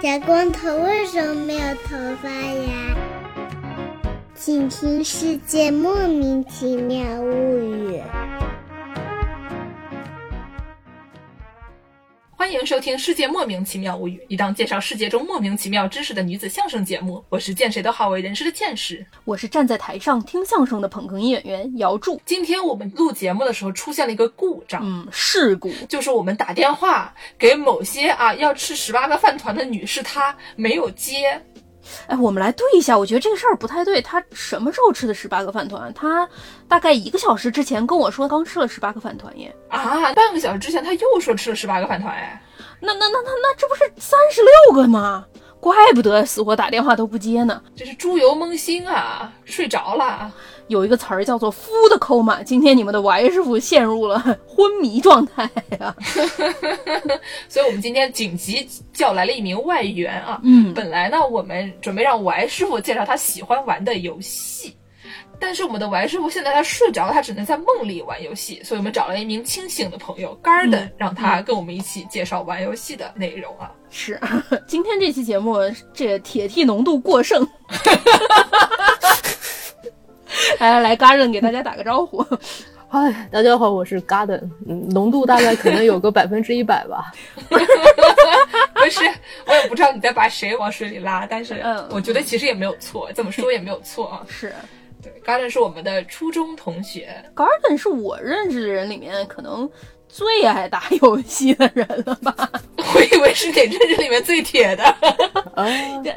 小光头为什么没有头发呀？请听《世界莫名其妙物语》。欢迎收听《世界莫名其妙物语》，一档介绍世界中莫名其妙知识的女子相声节目。我是见谁都好为人师的见识，我是站在台上听相声的捧哏演员姚柱。今天我们录节目的时候出现了一个故障，嗯，事故就是我们打电话给某些啊要吃十八个饭团的女士，她没有接。哎，我们来对一下，我觉得这个事儿不太对。他什么时候吃的十八个饭团？他大概一个小时之前跟我说刚吃了十八个饭团耶。啊，半个小时之前他又说吃了十八个饭团哎。那那那那那这不是三十六个吗？怪不得死活打电话都不接呢。这是猪油蒙心啊，睡着了。有一个词儿叫做 “food coma”，今天你们的 Y 师傅陷入了 昏迷状态呀。所以我们今天紧急叫来了一名外援啊。嗯，本来呢，我们准备让 Y 师傅介绍他喜欢玩的游戏。但是我们的 Y 师傅现在他睡着了，他只能在梦里玩游戏，所以我们找了一名清醒的朋友 Garden，让他跟我们一起介绍玩游戏的内容啊。是，今天这期节目这铁 T 浓度过剩。来来来，Garden 给大家打个招呼。嗨，大家好，我是 Garden，嗯，浓度大概可能有个百分之一百吧。不是，我也不知道你在把谁往水里拉，但是我觉得其实也没有错，怎么说也没有错啊。是。对，Garden 是我们的初中同学。Garden 是我认识的人里面可能最爱打游戏的人了吧？我以为是你认识里面最铁的。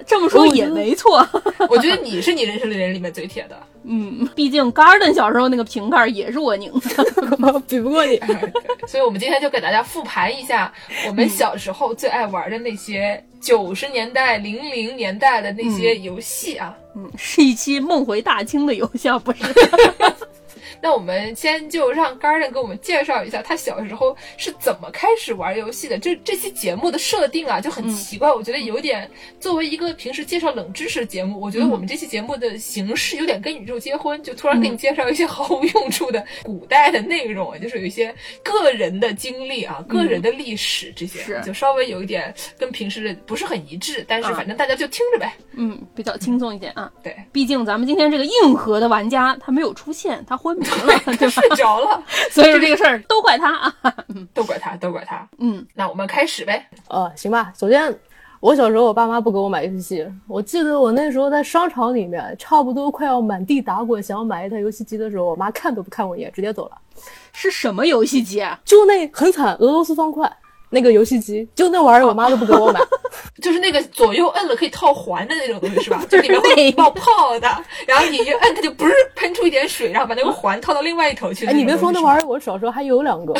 这么说也没错。我觉得你是你认识的人里面最铁的。嗯，毕竟 Garden 小时候那个瓶盖也是我拧的，比不过你。所以我们今天就给大家复盘一下我们小时候最爱玩的那些九十年代、零零年代的那些游戏啊。嗯，是一期梦回大清的游戏，不是？那我们先就让 Garden 给我们介绍一下他小时候是怎么开始玩游戏的。这这期节目的设定啊就很奇怪，我觉得有点作为一个平时介绍冷知识节目，我觉得我们这期节目的形式有点跟宇宙结婚，就突然给你介绍一些 毫无用处的古代的内容，就是有一些个人的经历啊、个人的历史这些，就稍微有一点跟平时不是很一致，但是反正大家就听着呗。嗯，比较轻松一点啊。对，毕竟咱们今天这个硬核的玩家他没有出现，他昏迷。他睡着了，所以说这个事儿都怪他啊，都怪他，都怪他。嗯，那我们开始呗。呃，行吧。首先，我小时候我爸妈不给我买游戏机，我记得我那时候在商场里面，差不多快要满地打滚，想要买一台游戏机的时候，我妈看都不看我一眼，直接走了。是什么游戏机啊？就那很惨，俄罗斯方块。那个游戏机就那玩意儿，我妈都不给我买，就是那个左右摁了可以套环的那种东西，是吧？就里面会冒泡的，然后你一摁，它就不是喷出一点水，然后把那个环套到另外一头去。哎，你别说那玩意儿，我小时候还有两个，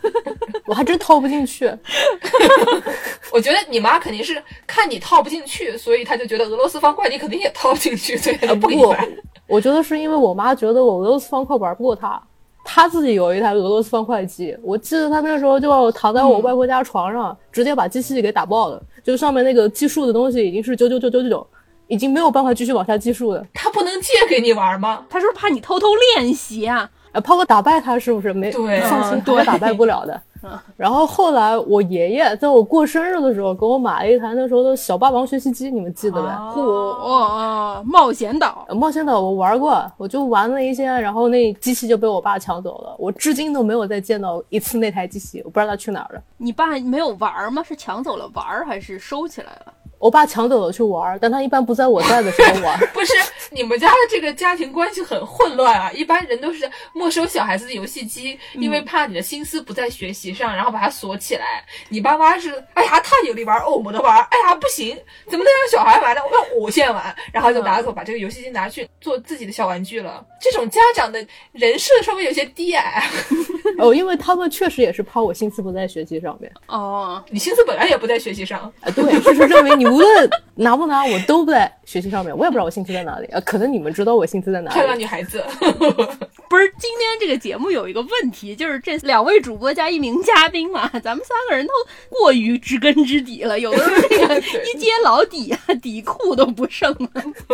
我还真套不进去。我觉得你妈肯定是看你套不进去，所以她就觉得俄罗斯方块你肯定也套不进去，所以她不给你买。我觉得是因为我妈觉得我俄罗斯方块玩不过她。他自己有一台俄罗斯方块机，我记得他那时候就躺在我外婆家床上，直接把机器给打爆了，就上面那个计数的东西已经是九九九九九九，已经没有办法继续往下计数了。他不能借给你玩吗？他是不是怕你偷偷练习啊？呃，怕我打败他是不是？没放心，对打败不了的。然后后来我爷爷在我过生日的时候给我买了一台那时候的小霸王学习机，你们记得呗？嚯！冒险岛，冒险岛我玩过，我就玩了一些，然后那机器就被我爸抢走了，我至今都没有再见到一次那台机器，我不知道它去哪儿了。你爸没有玩吗？是抢走了玩，还是收起来了？我爸抢走了去玩，但他一般不在我在的时候玩。不是你们家的这个家庭关系很混乱啊！一般人都是没收小孩子的游戏机，因为怕你的心思不在学习上，然后把它锁起来。你爸妈是，哎呀，他有力玩，哦，没得玩，哎呀，不行，怎么能让小孩玩呢？我要我先玩，然后就拿走，把这个游戏机拿去做自己的小玩具了。这种家长的人设稍微有些低矮。哦，因为他们确实也是怕我心思不在学习上面。哦，你心思本来也不在学习上。啊，对，就是认为你。无论拿不拿，我都不在学习上面。我也不知道我兴趣在哪里。呃，可能你们知道我兴趣在哪里漂亮。女孩子，不是，今天这个节目有一个问题，就是这两位主播加一名嘉宾嘛，咱们三个人都过于知根知底了，有的时候这个一揭老底啊，底裤都不剩了。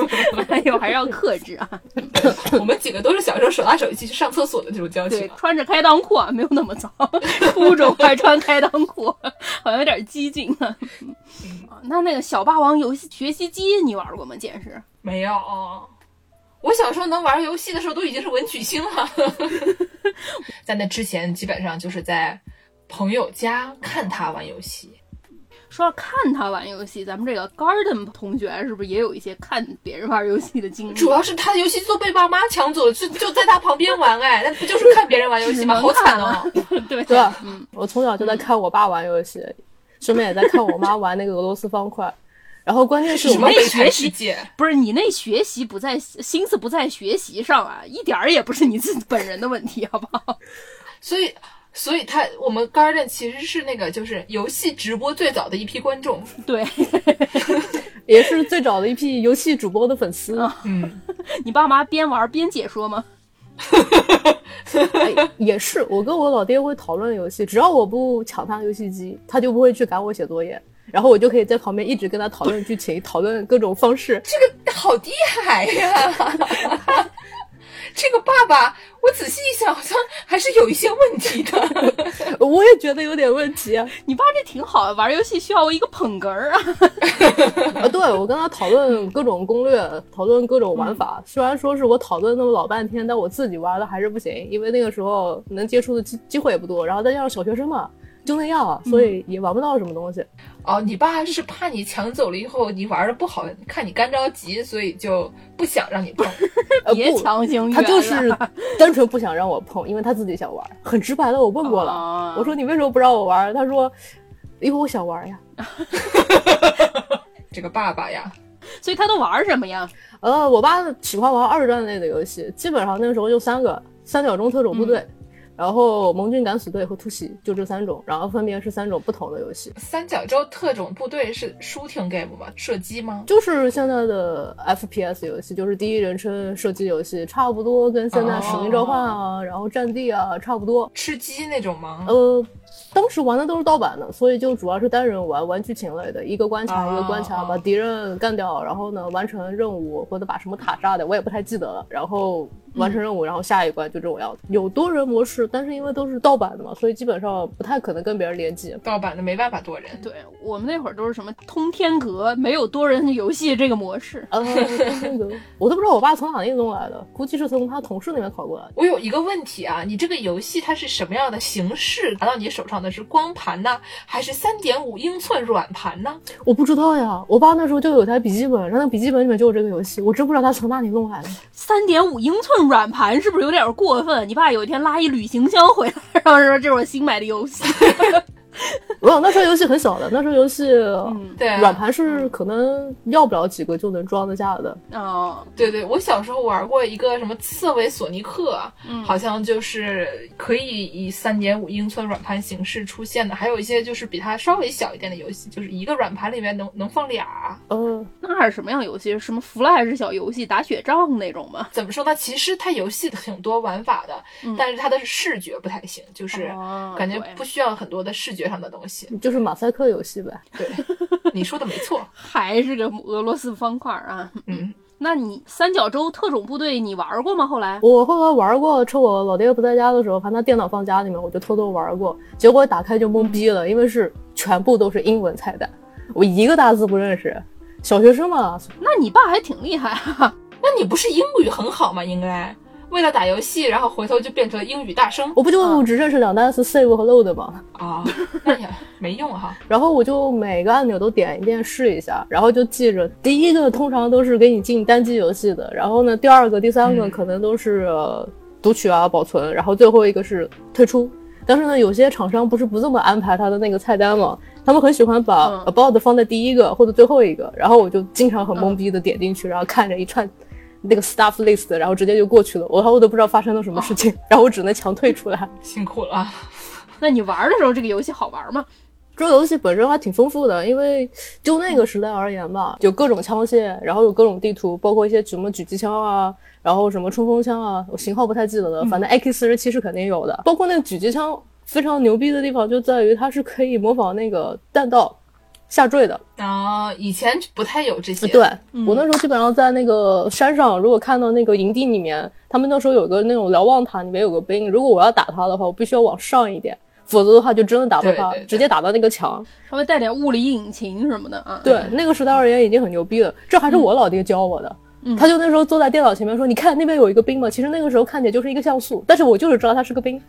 哎呦，还是要克制啊。我们几个都是小时候手拉手一起去上厕所的这种交对情，。穿着开裆裤啊，没有那么糟，初中还穿开裆裤，好像有点激进啊。啊那那个小霸王游戏学习机你玩过吗？见识？没有，我小时候能玩游戏的时候都已经是文曲星了。在那之前，基本上就是在朋友家看他玩游戏。说要看他玩游戏，咱们这个 Garden 同学是不是也有一些看别人玩游戏的经历？主要是他的游戏机都被爸妈抢走，就就在他旁边玩，哎，那不就是看别人玩游戏吗？好惨哦！对对吧？嗯，我从小就在看我爸玩游戏，顺便也在看我妈玩那个俄罗斯方块。然后关键是我们什么悲惨学习？不是你那学习不在心思不在学习上啊，一点儿也不是你自己本人的问题，好不好？所以，所以他我们 Garden 其实是那个就是游戏直播最早的一批观众。对 也是最早的一批游戏主播的粉丝。嗯，你爸妈边玩边解说吗？哎，也是，我跟我老爹会讨论游戏，只要我不抢他游戏机，他就不会去赶我写作业，然后我就可以在旁边一直跟他讨论剧情，讨论各种方式。这个好厉害呀！这个爸爸，我仔细一想，好像还是有一些问题的。我也觉得有点问题啊。你爸这挺好的，玩游戏需要一个捧哏儿啊。啊，对，我跟他讨论各种攻略，讨论各种玩法。虽然说是我讨论那么老半天，但我自己玩的还是不行，因为那个时候能接触的机机会也不多，然后再加上小学生嘛，就那样，所以也玩不到什么东西。哦，你爸是怕你抢走了以后你玩的不好，看你干着急，所以就不想让你碰。呃，别不，强行他就是 单纯不想让我碰，因为他自己想玩，很直白的我问过了，啊我说你为什么不让我玩？他说因为我想玩呀。这个爸爸呀，所以他都玩什么呀？呃，我爸喜欢玩二战类的游戏，基本上那个时候就三个：三角洲特种部队，然后盟军敢死队和突袭，就这三种，然后分别是三种不同的游戏。三角洲特种部队是 shooting game 吧？射击吗？就是现在的 FPS 游戏，就是第一人称射击游戏，差不多跟现在《使命召唤》啊，然后《战地》啊差不多。吃鸡那种吗？呃，当时玩的都是盗版的，所以就主要是单人玩，玩剧情类的，一个关卡一个关卡，哦把敌人干掉，然后呢完成任务或者把什么塔炸的，我也不太记得了。然后完成任务，然后下一关就是我要的。有多人模式，但是因为都是盗版的嘛，所以基本上不太可能跟别人联机。盗版的没办法多人。对我们那会儿都是什么通天阁，没有多人游戏这个模式。呃，那个我都不知道我爸从哪里弄来的，估计是从他同事那边考过来的。我有一个问题啊，你这个游戏它是什么样的形式拿到你手上的是光盘呢，还是三点五英寸软盘呢？我不知道呀，我爸那时候就有台笔记本，然后那笔记本里面就有这个游戏，我真不知道他从哪里弄来的。三点五英寸软盘是不是有点过分？你爸有一天拉一旅行箱回来，然后说这是我新买的游戏。没有，那时候游戏很小的，那时候游戏、对啊软盘是可能要不了几个就能装得下的。哦，对对，我小时候玩过一个什么刺猬索尼克，好像就是可以以三点五英寸软盘形式出现的，还有一些就是比它稍微小一点的游戏，就是一个软盘里面能能放俩。嗯，那是什么样游戏？什么 Flash 小游戏打雪仗那种吗？怎么说呢？其实它游戏挺多玩法的，但是它的视觉不太行，就是哦感觉不需要很多的视觉上的东西。就是马赛克游戏呗。对，你说的没错。还是个俄罗斯方块啊？嗯，那你三角洲特种部队你玩过吗？后来我后来玩过，趁我老爹不在家的时候，反正他电脑放家里面，我就偷偷玩过。结果打开就懵逼了，因为是全部都是英文菜单，我一个大字不认识。小学生嘛，那你爸还挺厉害啊！那你不是英语很好吗？应该为了打游戏，然后回头就变成了英语大声我不就只认识两单词 save 和 load 吗？啊？那也没用哈。然后我就每个按钮都点一遍试一下，然后就记着，第一个通常都是给你进单机游戏的，然后呢，第二个、第三个嗯可能都是、呃读取啊、保存，然后最后一个是退出。但是呢，有些厂商不是不这么安排他的那个菜单吗，他们很喜欢把嗯 about 放在第一个或者最后一个，然后我就经常很懵逼的点进去，然后看着一串那个 stuff list，然后直接就过去了，我我都不知道发生了什么事情，然后我只能强退出来。辛苦了，那你玩的时候这个游戏好玩吗？这个游戏本身还挺丰富的，因为就那个时代而言吧，有各种枪械，然后有各种地图，包括一些什么狙击枪啊，然后什么冲锋枪啊，我型号不太记得了，反正 AK 四十七是肯定有的。包括那个狙击枪非常牛逼的地方就在于它是可以模仿那个弹道下坠的。啊，以前不太有这些。对、我那时候基本上在那个山上，如果看到那个营地里面，他们那时候有个那种瞭望塔，里面有个兵，如果我要打他的话，我必须要往上一点，否则的话就真的打不到他，直接打到那个墙。稍微带点物理引擎什么的啊。对，那个时代而言已经很牛逼了。这还是我老爹教我的。他就那时候坐在电脑前面说：“你看那边有一个兵吗？其实那个时候看起来就是一个像素，但是我就是知道他是个兵。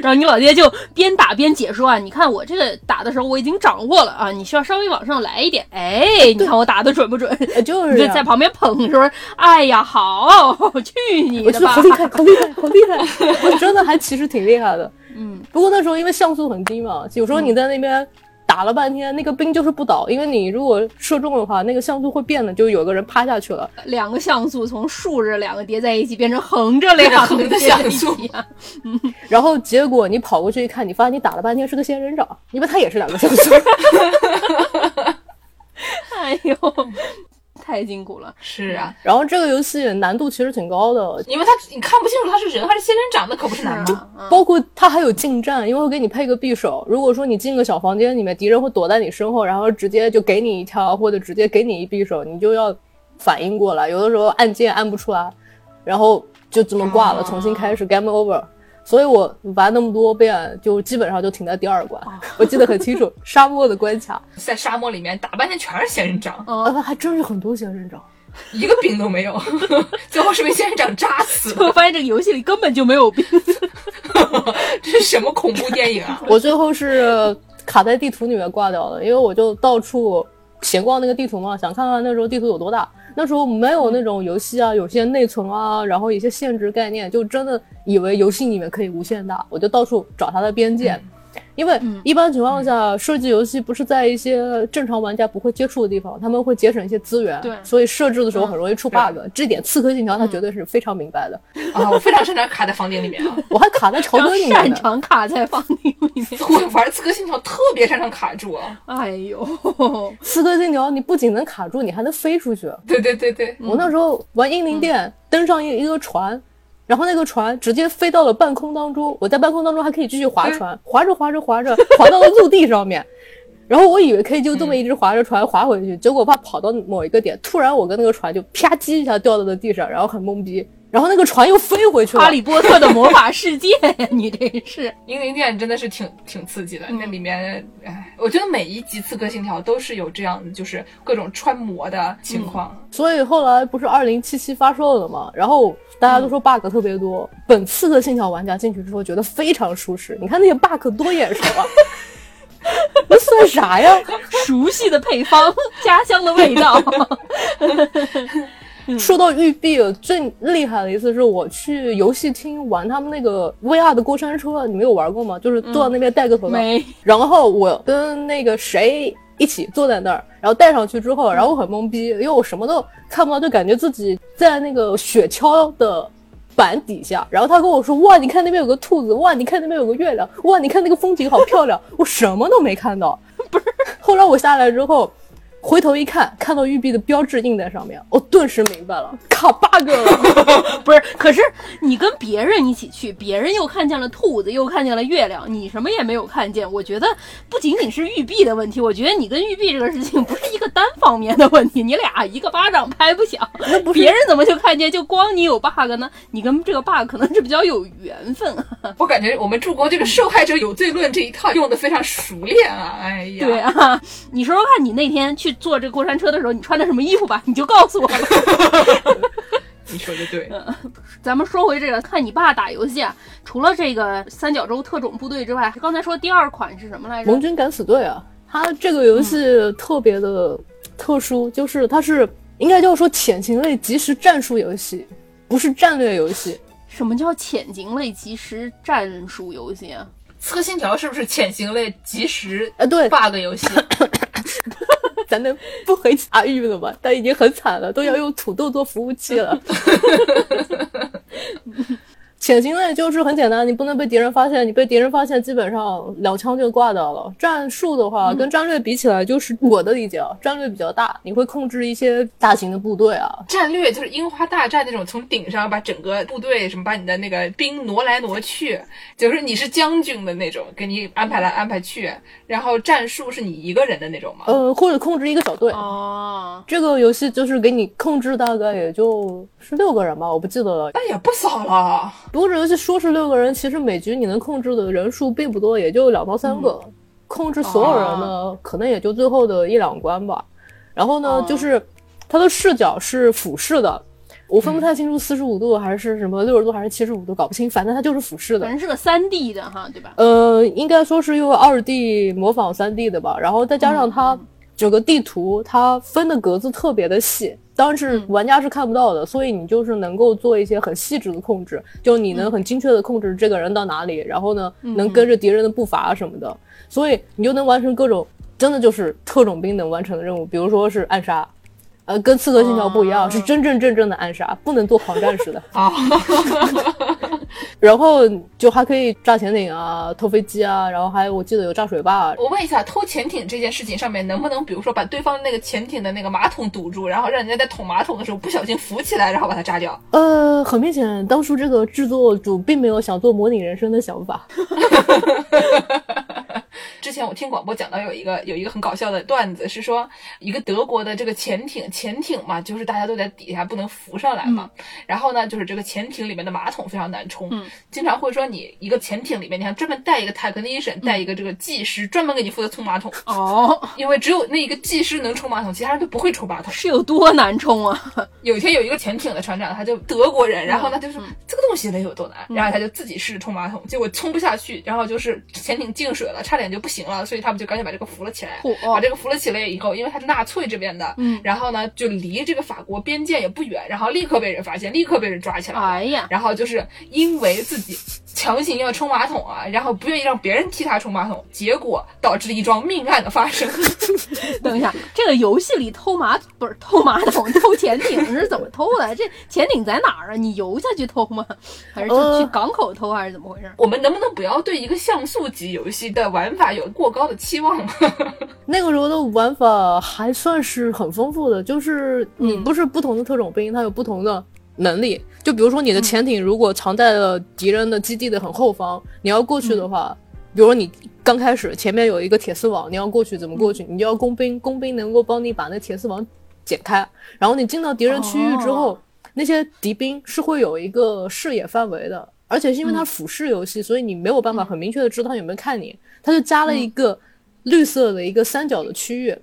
然后你老爹就边打边解说啊，你看我这个打的时候我已经掌握了啊，你需要稍微往上来一点。哎，你看我打的准不准？呃就是在旁边捧说，哎呀，好，去你的吧！好厉害，好厉害，好厉害！我真的还其实挺厉害的。嗯，不过那时候因为像素很低嘛，有时候你在那边打了半天，那个兵就是不倒，因为你如果射中的话，那个像素会变的，就有个人趴下去了。两个像素从竖着两个叠在一起变成横着两个叠在一像素起啊！然后结果你跑过去一看，你发现你打了半天是个仙人掌，因为它也是两个像素。哎呦，太筋骨了。是啊，然后这个游戏难度其实挺高的，因为它你看不清楚他是人还是仙人掌，那可不是难度。啊包括它还有近战，因为会给你配个匕首。如果说你进个小房间里面，敌人会躲在你身后，然后直接就给你一枪，或者直接给你一匕首，你就要反应过来。有的时候按键按不出来，然后就这么挂了，哦重新开始 game over。所以我玩那么多遍，就基本上就停在第二关。我记得很清楚，沙漠的关卡，在沙漠里面打半天全是仙人掌，啊，还真是很多仙人掌。一个兵都没有，最后是被仙人掌扎死我的。发现这个游戏里根本就没有兵，这是什么恐怖电影啊？我最后是卡在地图里面挂掉了，因为我就到处闲逛那个地图嘛，想看看那时候地图有多大。那时候没有那种游戏啊，有些内存啊，然后一些限制概念，就真的以为游戏里面可以无限大，我就到处找它的边界。因为一般情况下，设计游戏不是在一些正常玩家不会接触的地方，他们会节省一些资源，对所以设置的时候很容易出 bug。这点《刺客信条》它绝对是非常明白的。啊，我非常擅长卡在房间里面啊。我还卡在朝然后歌里面。擅长卡在房间里面。我玩刺客信条特别擅长卡住啊。哎呦，刺客信条，你不仅能卡住，你还能飞出去。对对对对，我那时候玩英灵殿，登上一一个船，然后那个船直接飞到了半空当中，我在半空当中还可以继续划船，划着划着划着，划到了陆地上面。然后我以为可以就这么一直划着船划回去，结果怕跑到某一个点，突然我跟那个船就啪叽一下掉到了地上，然后很懵逼，然后那个船又飞回去了哈。利波特的魔法世界呀，你这是英灵殿真的是挺挺刺激的，那里面，哎，我觉得每一集刺客信条都是有这样，就是各种穿模的情况。所以后来不是二零七七发售了嘛，然后大家都说 bug 特别多。本次的信条玩家进去之后觉得非常舒适，你看那些 bug 多眼熟啊，那算啥呀？熟悉的配方，家乡的味道。说到育碧，最厉害的一次是我去游戏厅玩他们那个 VR 的过山车，你们有玩过吗？就是坐在那边戴个头套，没然后我跟那个谁一起坐在那儿，然后戴上去之后，然后我很懵逼，因为我什么都看不到，就感觉自己在那个雪橇的板底下。然后他跟我说：“哇，你看那边有个兔子，哇，你看那边有个月亮，哇，你看那个风景好漂亮。”我什么都没看到。不是，后来我下来之后。回头一看，看到玉璧的标志印在上面，我顿时明白了，卡 bug 了。不是，可是你跟别人一起去，别人又看见了兔子，又看见了月亮，你什么也没有看见。我觉得不仅仅是玉璧的问题，我觉得你跟玉璧这个事情不是一个单方面的问题，你俩一个巴掌拍不响。那不是别人怎么就看见，就光你有 bug 呢？你跟这个 bug 可能是比较有缘分啊。我感觉我们助攻这个受害者有罪论这一套用的非常熟练啊！哎呀，对啊，你说说看，你那天去坐这个过山车的时候，你穿的什么衣服吧？你就告诉我吧。你说的对，咱们说回这个，看你爸打游戏啊，除了这个三角洲特种部队之外，刚才说第二款是什么来着？盟军敢死队啊，它这个游戏特别的特殊，就是它是应该叫说潜行类即时战术游戏，不是战略游戏。什么叫潜行类即时战术游戏啊？刺客信条是不是潜行类即时呃，对，bug 游戏？咱能不黑茶玉了吗？但已经很惨了，都要用土豆做服务器了。其潜行类就是很简单，你不能被敌人发现，你被敌人发现，基本上两枪就挂掉了。战术的话，跟战略比起来，就是我的理解啊，战略比较大，你会控制一些大型的部队啊。战略就是樱花大战那种，从顶上把整个部队什么，把你的那个兵挪来挪去，就是你是将军的那种，给你安排来安排去。然后战术是你一个人的那种吗？呃，或者控制一个小队。哦，这个游戏就是给你控制，大概也就是六个人吧，我不记得了。那也不少了。不过这游戏说是六个人，其实每局你能控制的人数并不多，也就两到三个。控制所有人呢，可能也就最后的一两关吧。然后呢，就是它的视角是俯视的，我分不太清楚四十五度还是什么六十度还是七十五度，搞不清，反正它就是俯视的反。正是个三 D 的哈，对吧？呃，应该说是用二 D 模仿三 D 的吧，然后再加上它整个地图它分的格子特别的细，当然是玩家是看不到的，所以你就是能够做一些很细致的控制，就你能很精确的控制这个人到哪里，然后呢能跟着敌人的步伐什么的，所以你就能完成各种真的就是特种兵能完成的任务，比如说是暗杀。呃，跟刺客信条不一样，是真真正正的暗杀，不能做狂战士的。啊，然后就还可以炸潜艇啊，偷飞机啊，然后还有我记得有炸水坝。我问一下，偷潜艇这件事情上面能不能，比如说把对方那个潜艇的那个马桶堵住，然后让人家在捅马桶的时候不小心浮起来，然后把它炸掉？呃，很明显，当初这个制作组并没有想做模拟人生的想法。之前我听广播讲到有一个有一个很搞笑的段子，是说一个德国的这个潜艇，潜艇嘛，就是大家都在底下不能浮上来嘛。然后呢，就是这个潜艇里面的马桶非常难冲，经常会说你一个潜艇里面，你还专门带一个 technician，带一个这个技师，专门给你负责冲马桶。哦，因为只有那一个技师能冲马桶，其他人都不会冲马桶。是有多难冲啊？有一天有一个潜艇的船长，他就德国人，然后呢就说、这个东西得有多难，然后他就自己试着冲马桶，结果冲不下去，然后就是潜艇进水了，差点就不行了，所以他们就赶紧把这个扶了起来。嚯把这个扶了起来以后，因为他是纳粹这边的，嗯然后呢就离这个法国边界也不远，然后立刻被人发现，立刻被人抓起来了。哎呀，然后就是因为自己强行要冲马桶啊，然后不愿意让别人替他冲马桶，结果导致了一桩命案的发生。等一下，这个游戏里偷马不是偷马桶，偷潜艇是怎么偷的？这潜艇在哪儿啊？你游下去偷吗？还是去港口偷，还是怎么回事？我们能不能不要对一个像素级游戏的玩法有过高的期望？那个时候的玩法还算是很丰富的，就是你不是不同的特种兵，它有不同的能力。就比如说你的潜艇如果藏在了敌人的基地的很后方，你要过去的话，比如说你刚开始前面有一个铁丝网，你要过去怎么过去？你就要工兵，工兵能够帮你把那铁丝网剪开，然后你进到敌人区域之后，哦。那些敌兵是会有一个视野范围的。而且是因为它俯视游戏，所以你没有办法很明确的知道他有没有看你，他就加了一个绿色的一个三角的区域，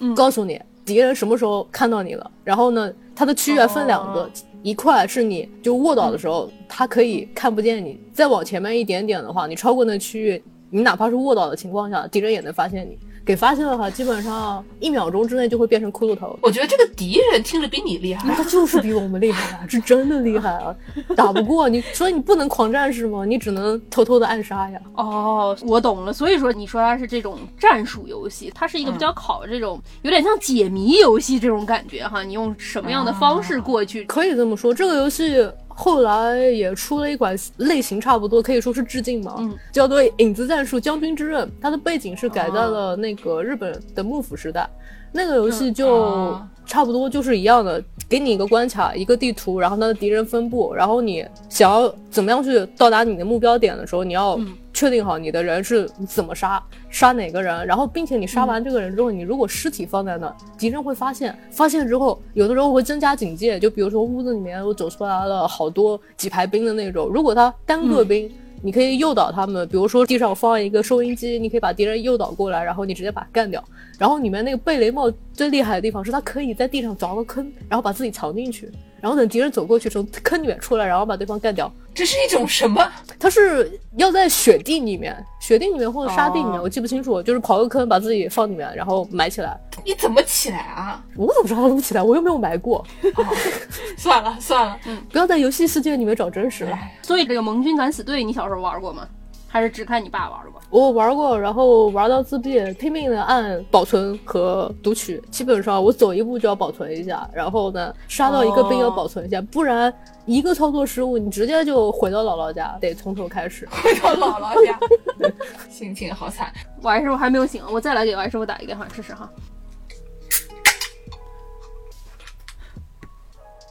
嗯。告诉你敌人什么时候看到你了。然后呢，它的区域还分两个，哦一块是你就卧倒的时候，他可以看不见你；再往前面一点点的话，你超过那区域，你哪怕是卧倒的情况下，敌人也能发现你。给发现的话，基本上一秒钟之内就会变成骷髅头。我觉得这个敌人听着比你厉害那。他就是比我们厉害啊，是真的厉害啊，打不过你，所以你不能狂战士吗？你只能偷偷的暗杀呀。哦，我懂了。所以说，你说它是这种战术游戏，它是一个比较考这种、有点像解谜游戏这种感觉哈。你用什么样的方式过去？可以这么说，这个游戏后来也出了一款类型差不多，可以说是致敬嘛，嗯。叫做《影子战术：将军之刃》。它的背景是改在了那个日本的幕府时代，那个游戏就啊差不多就是一样的，给你一个关卡，一个地图，然后它的敌人分布，然后你想要怎么样去到达你的目标点的时候，你要嗯确定好你的人是怎么杀，杀哪个人，然后并且你杀完这个人之后，你如果尸体放在那，敌人会发现，发现之后，有的时候会增加警戒，就比如说屋子里面我走出来了好多几排兵的那种，如果他单个兵。你可以诱导他们，比如说地上放一个收音机，你可以把敌人诱导过来，然后你直接把他干掉。然后里面那个贝雷帽最厉害的地方是，他可以在地上凿个坑，然后把自己藏进去，然后等敌人走过去从坑里面出来，然后把对方干掉。这是一种什么？他是要在雪地里面、雪地里面或者沙地里面，哦我记不清楚，就是刨个坑把自己放里面，然后埋起来。你怎么起来啊？我怎么知道他录起来？我又没有埋过。算了算了，不要在游戏世界里面找真实了。哎所以这个盟军敢死队，你小时候玩过吗？还是只看你爸玩过？我玩过，然后玩到自闭，拼命的按保存和读取。基本上我走一步就要保存一下，然后呢刷到一个兵要保存一下，不然一个操作失误，你直接就回到姥姥家，得从头开始。回到姥姥家，心情好惨。王师傅还没有醒，我再来给王师傅打一个电话试试哈。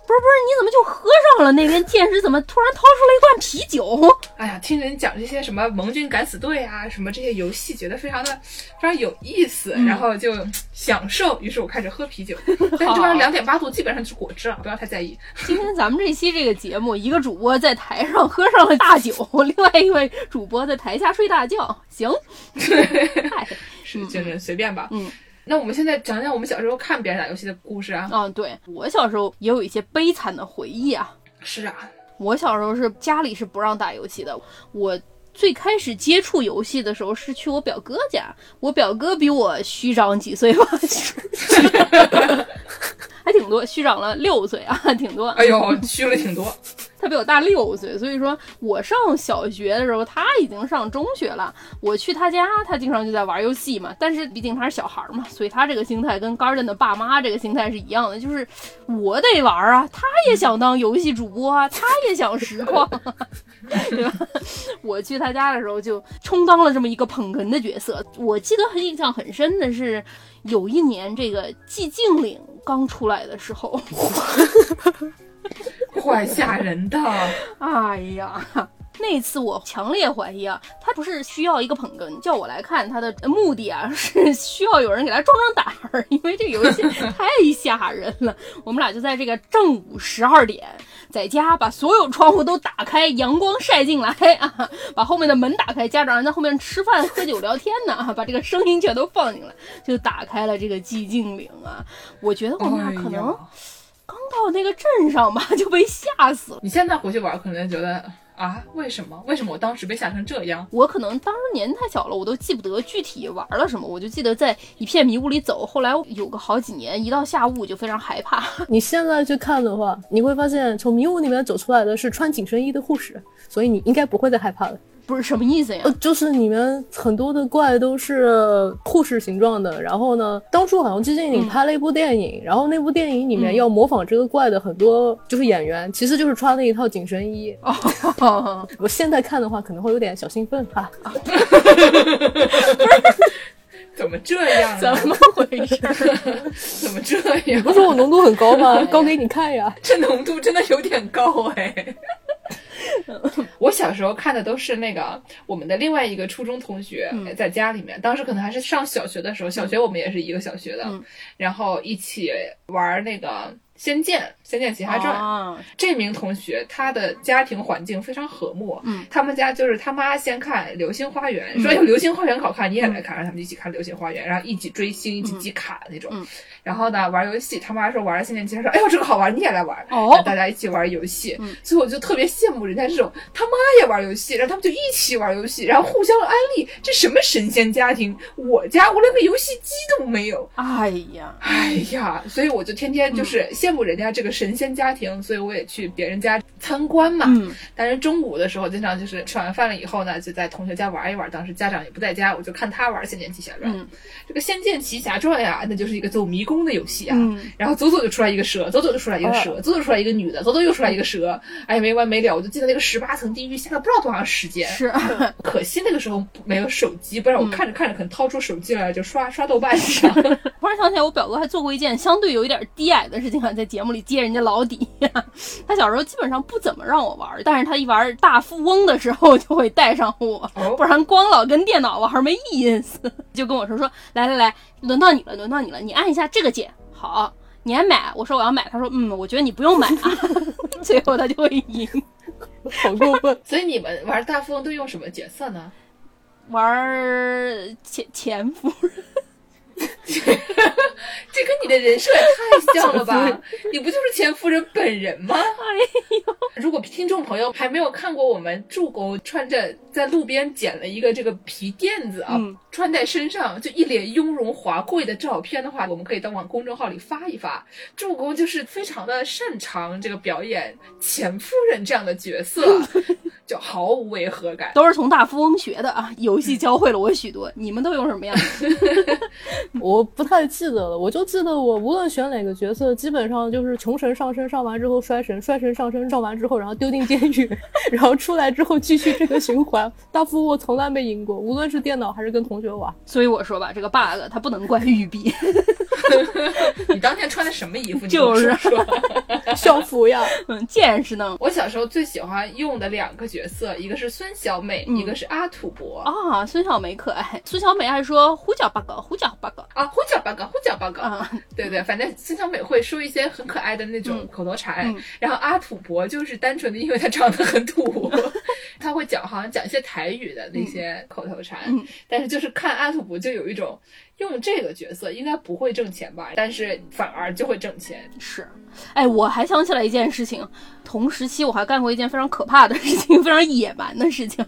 不是不是，你怎么就喝上了？那边剑士怎么突然掏出了一罐啤酒？哎呀，听人讲这些什么盟军敢死队啊，什么这些游戏，觉得非常的非常有意思，然后就享受。于是我开始喝啤酒，但这边两点八度基本上就是果汁了，不要太在意。今天咱们这期这个节目，一个主播在台上喝上了大酒，另外一位主播在台下睡大觉。行，嗨，是就是随便吧。嗯。那我们现在讲讲我们小时候看别人打游戏的故事啊。嗯，对我小时候也有一些悲惨的回忆啊。是啊，我小时候是家里是不让打游戏的。我最开始接触游戏的时候是去我表哥家，我表哥比我虚长几岁吧，还挺多，虚长了六岁啊，挺多。哎呦，虚了挺多。他比我大六岁，所以说我上小学的时候，他已经上中学了。我去他家，他经常就在玩游戏嘛。但是毕竟他是小孩嘛，所以他这个心态跟 Garden 的爸妈这个心态是一样的，就是我得玩啊，他也想当游戏主播啊，他也想实况，对吧？我去他家的时候就充当了这么一个捧哏的角色。我记得很印象很深的是，有一年这个寂静岭刚出来的时候。怪吓人的！哎呀，那次我强烈怀疑啊，他不是需要一个捧哏，叫我来看他的目的啊，是需要有人给他壮壮胆儿，因为这游戏太吓人了。我们俩就在这个正午十二点，在家把所有窗户都打开，阳光晒进来啊，把后面的门打开，家长在后面吃饭、喝酒、聊天呢，把这个声音全都放进来，就打开了这个寂静岭啊。我觉得我们俩可能。刚到那个镇上吧，就被吓死了。你现在回去玩，可能觉得啊，为什么？为什么我当时被吓成这样？我可能当时年纪太小了，我都记不得具体玩了什么。我就记得在一片迷雾里走。后来有个好几年，一到下雾就非常害怕。你现在去看的话，你会发现从迷雾里面走出来的是穿紧身衣的护士，所以你应该不会再害怕了。不是什么意思呀？呃，就是里面很多的怪都是护士形状的。然后呢，当初好像寂静岭拍了一部电影，然后那部电影里面要模仿这个怪的很多就是演员，其实就是穿了一套紧身衣。哦，我现在看的话可能会有点小兴奋哈。怎么这样？怎么回事？怎么这样？不是我浓度很高吗？高给你看呀。这浓度真的有点高哎。我小时候看的都是那个我们的另外一个初中同学在家里面，当时可能还是上小学的时候，小学我们也是一个小学的，然后一起玩那个。《仙剑》《仙剑奇侠传》，这名同学他的家庭环境非常和睦。嗯，他们家就是他妈先看《流星花园》，说有《流星花园》好看，你也来看，让他们一起看《流星花园》，然后一起追星，一起集卡那种。然后呢，玩游戏，他妈说玩了《仙剑奇侠传》，说哎呦这个好玩，你也来玩。哦，大家一起玩游戏，所以我就特别羡慕人家这种他妈也玩游戏，然后他们就一起玩游戏，然后互相安利。这什么神仙家庭？我家我连个游戏机都没有。哎呀，哎呀，所以我就天天就是。羡慕人家这个神仙家庭，所以我也去别人家参观嘛。嗯，但是中午的时候，经常就是吃完饭了以后呢，就在同学家玩一玩。当时家长也不在家，我就看他玩《仙剑奇侠传》。这个《仙剑奇侠传》呀，那就是一个走迷宫的游戏啊。然后走走就出来一个蛇，走走就出来一个蛇，走走出来一个女的，走走又出来一个蛇。哎呀，没完没了！我就记得那个十八层地狱，下了不知道多长时间。是，可惜那个时候没有手机，不然我看着看着，可能掏出手机来就刷刷豆瓣上。突然想起来，我表哥还做过一件相对有一点低矮的事情啊。在节目里揭人家老底，他小时候基本上不怎么让我玩，但是他一玩大富翁的时候就会带上我，不然光老跟电脑玩没意思。就跟我说说，来来来，轮到你了，轮到你了，你按一下这个键，好，你还买？我说我要买，他说嗯，我觉得你不用买啊。最后他就会赢，好过分。所以你们玩大富翁都用什么角色呢？玩前前夫人。这跟你的人设也太像了吧？你不就是钱夫人本人吗？哎呦！如果听众朋友还没有看过我们助攻穿着在路边捡了一个这个皮垫子啊，穿在身上就一脸雍容华贵的照片的话，我们可以到往公众号里发一发。助攻就是非常的擅长这个表演钱夫人这样的角色。就毫无违和感。都是从大富翁学的啊，游戏教会了我许多。你们都用什么呀？我不太记得了，我就记得我无论选哪个角色，基本上就是穷神上身，上完之后衰神，衰神上身，上完之后然后丢进监狱，然后出来之后继续这个循环。大富翁我从来没赢过，无论是电脑还是跟同学玩。所以我说吧，这个 bug 它不能怪育碧，你当天穿的什么衣服？你就是说说校服呀，嗯，见识呢。我小时候最喜欢用的两个角色，一个是孙小美，嗯一个是阿土伯。啊，孙小美可爱，孙小美还说胡搅八搞，胡搅八搞啊，胡搅八搞，胡搅八搞，啊，对对，反正孙小美会说一些很可爱的那种嗯口头禅，嗯。然后阿土伯就是单纯的因为他长得很土，他会讲好像讲一些台语的那些口头禅，嗯。但是就是看阿土伯就有一种用这个角色应该不会挣钱吧，但是反而就会挣钱。是。哎，我还想起来一件事情，同时期我还干过一件非常可怕的事情，非常野蛮的事情。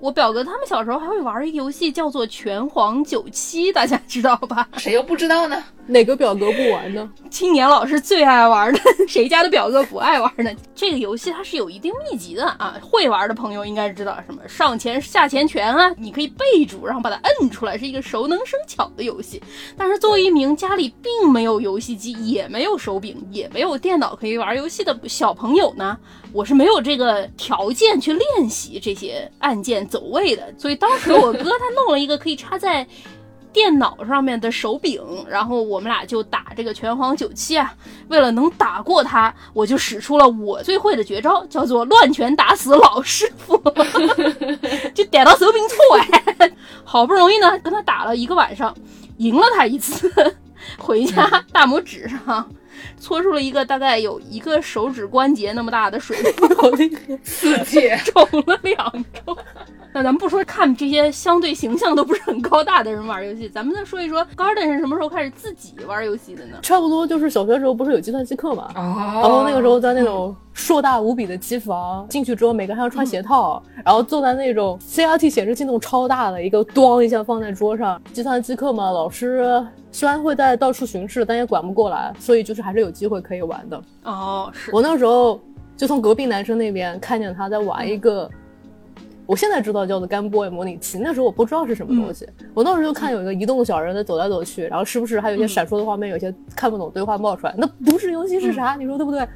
我表哥他们小时候还会玩一个游戏，叫做《拳皇九七》，大家知道吧？谁又不知道呢？哪个表哥不玩呢？青年老师最爱玩的，谁家的表哥不爱玩呢？这个游戏它是有一定秘籍的啊，会玩的朋友应该知道什么上前下前拳啊，你可以备注，然后把它摁出来，是一个熟能生巧的游戏。但是作为一名家里并没有游戏机，也没有手柄，也没有电脑可以玩游戏的小朋友呢，我是没有这个条件去练习这些按键走位的。所以当时我哥他弄了一个可以插在。电脑上面的手柄，然后我们俩就打这个拳皇九七啊。为了能打过他，我就使出了我最会的绝招，叫做乱拳打死老师傅，就点到手柄处哎。好不容易呢，跟他打了一个晚上，赢了他一次，回家大拇指上搓出了一个大概有一个手指关节那么大的水泡，好厉害！刺激！肿了两周。那咱们不说看这些相对形象都不是很高大的人玩游戏，咱们再说一说 Garden 是什么时候开始自己玩游戏的呢？差不多就是小学时候不是有计算机课嘛，哦，然后那个时候在那种硕大无比的机房进去之后，每个人还要穿鞋套，然后坐在那种 CRT 显示器那种超大的一个，咣一下放在桌上。计算机课嘛，老师虽然会在到处巡视，但也管不过来，所以就是还是有机会可以玩的。哦，是我那时候就从隔壁男生那边看见他在玩一个。我现在知道叫做 Game Boy 模拟器，那时候我不知道是什么东西。我当时就看有一个移动的小人在走来走去，然后时不时还有一些闪烁的画面，有些看不懂对话冒出来，那不是游戏是啥？你说对不对？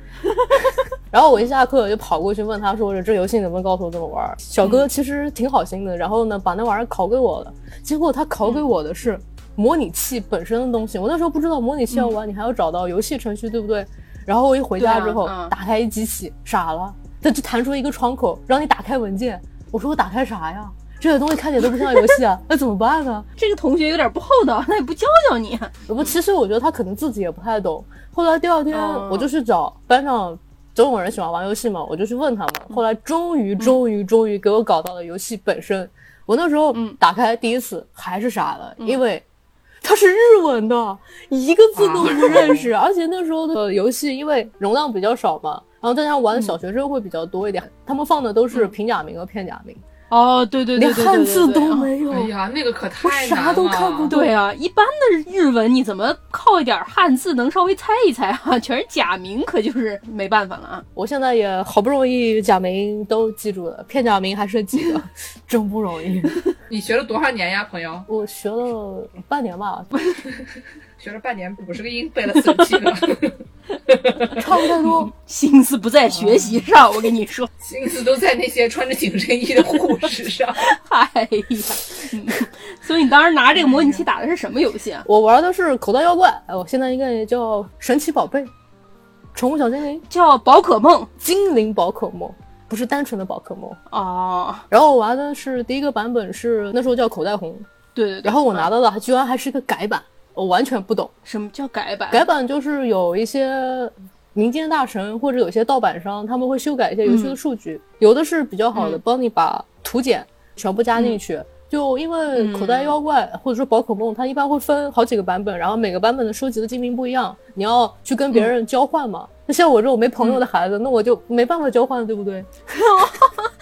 然后我一下课就跑过去问他说：“这游戏能不能告诉我怎么玩？”小哥其实挺好心的，然后呢把那玩意儿拷给我了。结果他拷给我的是模拟器本身的东西，我那时候不知道模拟器要玩，你还要找到游戏程序，对不对？然后我一回家之后，啊嗯打开一机器，傻了，它就弹出一个窗口，让你打开文件。我说我打开啥呀？这些东西看起来都不像游戏啊，那怎么办呢？这个同学有点不厚道，那也不教教你。不，其实我觉得他可能自己也不太懂。后来第二天哦我就去找班上，总有人喜欢玩游戏嘛，我就去问他们。后来终于终于终于给我搞到了游戏本身。我那时候嗯打开第一次还是傻了，因为它是日文的，一个字都不认识。而且那时候的游戏因为容量比较少嘛，然后再加上玩的小学生会比较多一点，他们放的都是平假名和片假名，哦，对对对连对对汉字都没有。哎呀，那个可太难了，啥都看不懂。对啊，一般的日文你怎么靠一点汉字能稍微猜一猜啊？全是假名，可就是没办法了啊。我现在也好不容易假名都记住了，片假名还是记得，真不容易。你学了多少年呀，朋友？我学了半年吧，学了半年，五十个音背了四十七个，差不太多。心思不在学习上，我跟你说，心思都在那些穿着紧身衣的护士上。哎呀，嗯，所以你当时拿这个模拟器打的是什么游戏啊？我玩的是口袋妖怪，哎，我现在应该也叫神奇宝贝、宠物小精灵、叫宝可梦精灵宝可梦，不是单纯的宝可梦。啊，然后我玩的是第一个版本是那时候叫口袋红，对对对。然后我拿到的还居然还是个改版，我完全不懂。什么叫改版？改版就是有一些民间大神或者有些盗版商，他们会修改一些游戏的数据，有的是比较好的，嗯帮你把图简全部加进去。就因为口袋妖怪、或者说宝可梦，它一般会分好几个版本，然后每个版本的收集的精灵不一样，你要去跟别人交换嘛。那像我这种没朋友的孩子，那我就没办法交换，对不对？